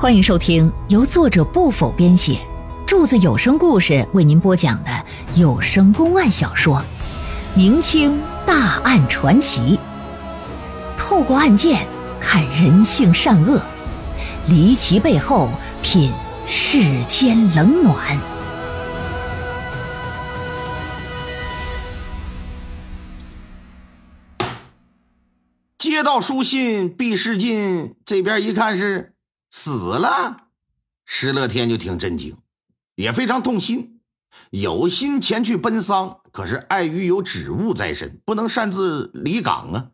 欢迎收听由作者不否编写，柱子有声故事为您播讲的有声公案小说《明清大案传奇》，透过案件看人性善恶，离奇背后品世间冷暖。接到书信，毕世进这边一看是。死了，石乐天就挺震惊，也非常痛心，有心前去奔丧，可是碍于有职务在身，不能擅自离岗啊。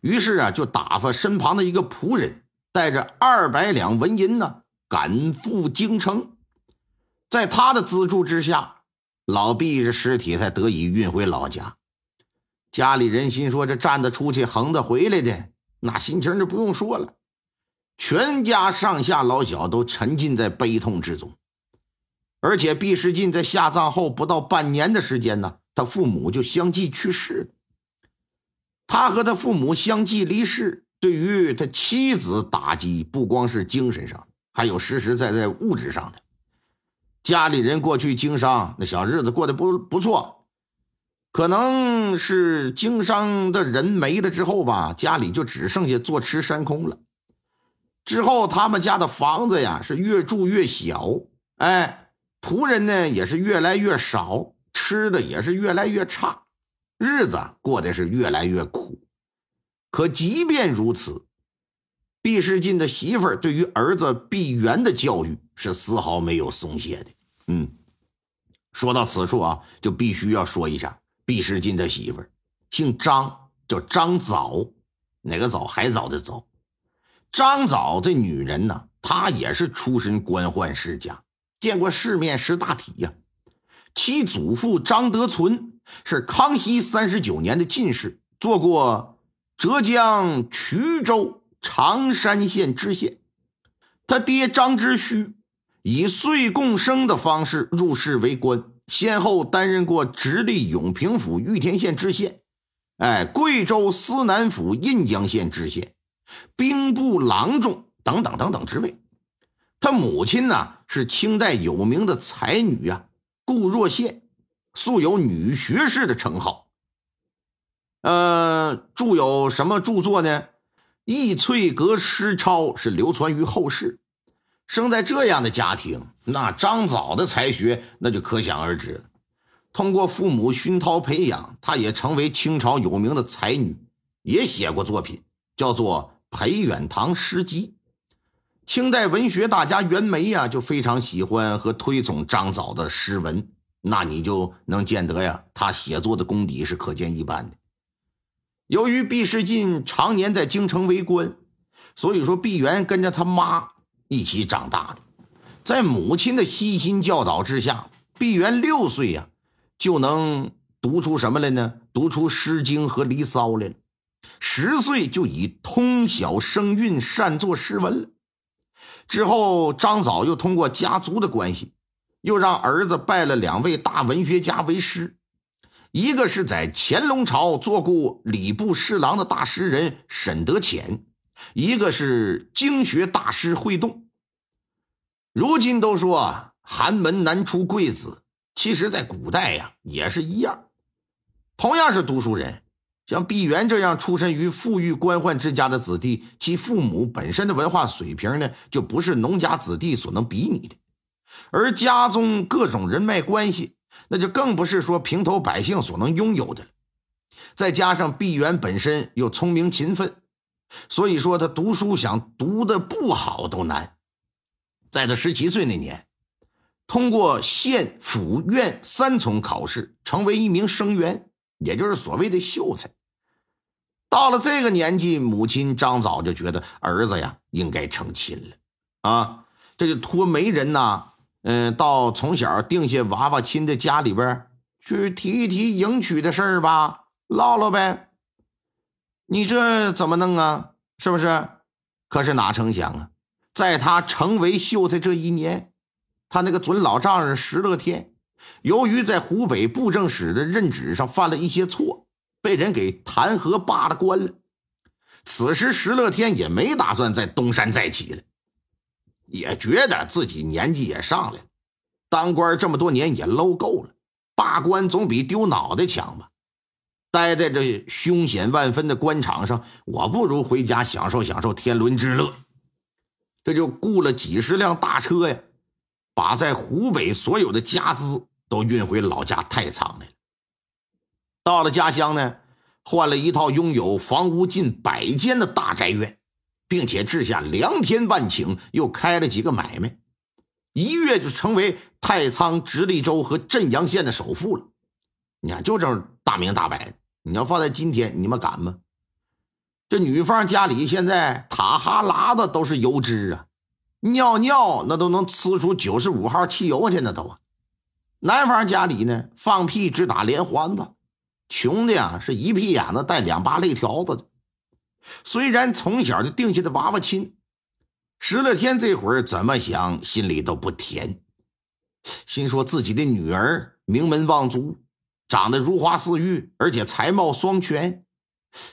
于是啊，就打发身旁的一个仆人，带着二百两纹银呢，赶赴京城。在他的资助之下，老毕这尸体才得以运回老家。家里人心说：这站着出去，横着回来的，那心情就不用说了。全家上下老小都沉浸在悲痛之中，而且毕世进在下葬后不到半年的时间呢，他父母就相继去世了。他和他父母相继离世，对于他妻子打击不光是精神上，还有实实在在物质上的。家里人过去经商，那小日子过得不不错，可能是经商的人没了之后吧，家里就只剩下坐吃山空了。之后，他们家的房子呀是越住越小，哎，仆人呢也是越来越少，吃的也是越来越差，日子过得是越来越苦。可即便如此，毕世进的媳妇儿对于儿子毕元的教育是丝毫没有松懈的。嗯，说到此处啊，就必须要说一下毕世进的媳妇儿，姓张，叫张早，哪个早？海藻的早。张早这女人呢，她也是出身官宦世家，见过世面，识大体呀。其祖父张德存是康熙三十九年的进士，做过浙江衢州常山县知县。他爹张之虚以岁贡生的方式入仕为官，先后担任过直隶永平府玉田县知县，哎，贵州思南府印江县知县。兵部郎中等等等等职位，他母亲呢是清代有名的才女啊，顾若羡，素有女学士的称号。呃，著有什么著作呢？《易翠阁诗钞》是流传于后世。生在这样的家庭，那张早的才学那就可想而知。通过父母熏陶培养，她也成为清朝有名的才女，也写过作品，叫做。裴远堂诗集，清代文学大家袁枚呀，就非常喜欢和推崇张藻的诗文，那你就能见得呀，他写作的功底是可见一斑的。由于毕世进常年在京城为官，所以说毕沅跟着他妈一起长大的，在母亲的悉心教导之下，毕沅六岁呀就能读出什么来呢？读出《诗经》和《离骚》来了。十岁就已通晓声韵，善作诗文了。之后，张藻又通过家族的关系，又让儿子拜了两位大文学家为师。一个是在乾隆朝做过礼部侍郎的大诗人沈德潜，一个是经学大师惠动。如今都说寒门难出贵子，其实，在古代呀也是一样，同样是读书人。像毕沅这样出身于富裕官宦之家的子弟，其父母本身的文化水平呢，就不是农家子弟所能比拟的；而家中各种人脉关系，那就更不是说平头百姓所能拥有的了。再加上毕沅本身又聪明勤奋，所以说他读书想读的不好都难。在他十七岁那年，通过县、府、院三重考试，成为一名生员。也就是所谓的秀才，到了这个年纪，母亲张早就觉得儿子呀应该成亲了啊，这就托媒人呐，嗯，到从小定下娃娃亲的家里边去提一提迎娶的事儿吧，唠唠呗。你这怎么弄啊？是不是？可是哪成想啊，在他成为秀才这一年，他那个准老丈人石乐天。由于在湖北布政使的任职上犯了一些错，被人给弹劾罢了官了。此时石乐天也没打算再东山再起了。也觉得自己年纪也上来了，当官这么多年也搂够了，罢官总比丢脑袋强吧。待在这凶险万分的官场上，我不如回家享受享受天伦之乐。这就雇了几十辆大车呀，把在湖北所有的家资都运回老家太仓来了。到了家乡呢，换了一套拥有房屋近百间的大宅院，并且治下良田万顷，又开了几个买卖，一跃就成为太仓、直隶州和镇阳县的首富了。你看，就这么大明大白的。你要放在今天，你们敢吗？这女方家里现在塔哈喇子都是油脂啊，尿尿那都能呲出九十五号汽油去呢都啊。男方家里呢，放屁只打连环子，穷的呀是一屁眼子带两把肋条子的。虽然从小就定下的娃娃亲，石乐天这会儿怎么想心里都不甜，心说自己的女儿名门望族。长得如花似玉，而且才貌双全，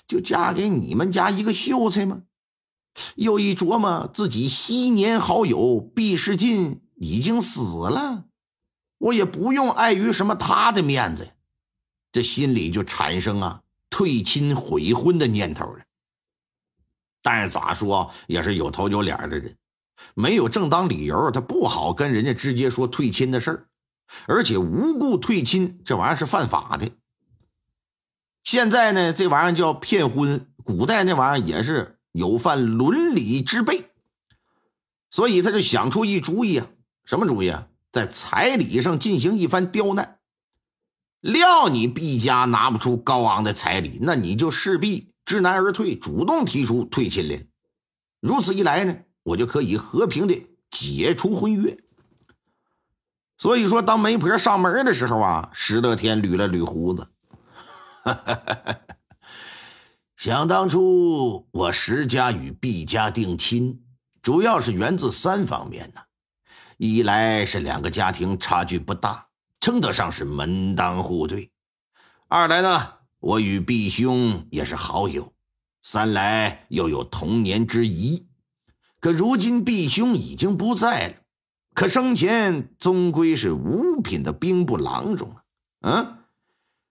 就嫁给你们家一个秀才吗？又一琢磨，自己昔年好友毕世进已经死了，我也不用碍于什么他的面子，这心里就产生啊退亲悔婚的念头了。但是咋说也是有头有脸的人，没有正当理由，他不好跟人家直接说退亲的事儿。而且无故退亲，这玩意儿是犯法的。现在呢，这玩意儿叫骗婚，古代那玩意儿也是有犯伦理之辈。所以他就想出一主意啊，什么主意啊？在彩礼上进行一番刁难。料你毕家拿不出高昂的彩礼，那你就势必知难而退，主动提出退亲来。如此一来呢，我就可以和平的解除婚约。所以说，当媒婆上门的时候啊，石乐天捋了捋胡子。哈哈哈哈想当初，我石家与毕家定亲，主要是源自三方面呢：一来是两个家庭差距不大，称得上是门当户对；二来呢，我与毕兄也是好友；三来又有童年之谊。可如今毕兄已经不在了。可生前终归是五品的兵部郎中啊！嗯，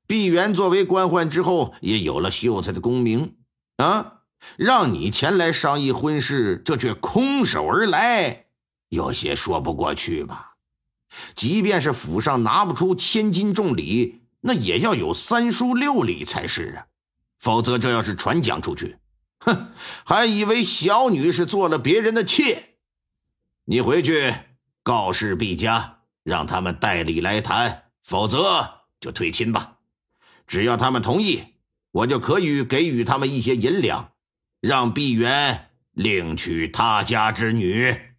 毕元作为官宦之后，也有了秀才的功名啊。让你前来商议婚事，这却空手而来，有些说不过去吧？即便是府上拿不出千金重礼，那也要有三书六礼才是啊！否则这要是传讲出去，哼，还以为小女是做了别人的妾。你回去。告示毕家，让他们代理来谈，否则就退亲吧。只要他们同意，我就可以给予他们一些银两，让毕元另娶他家之女。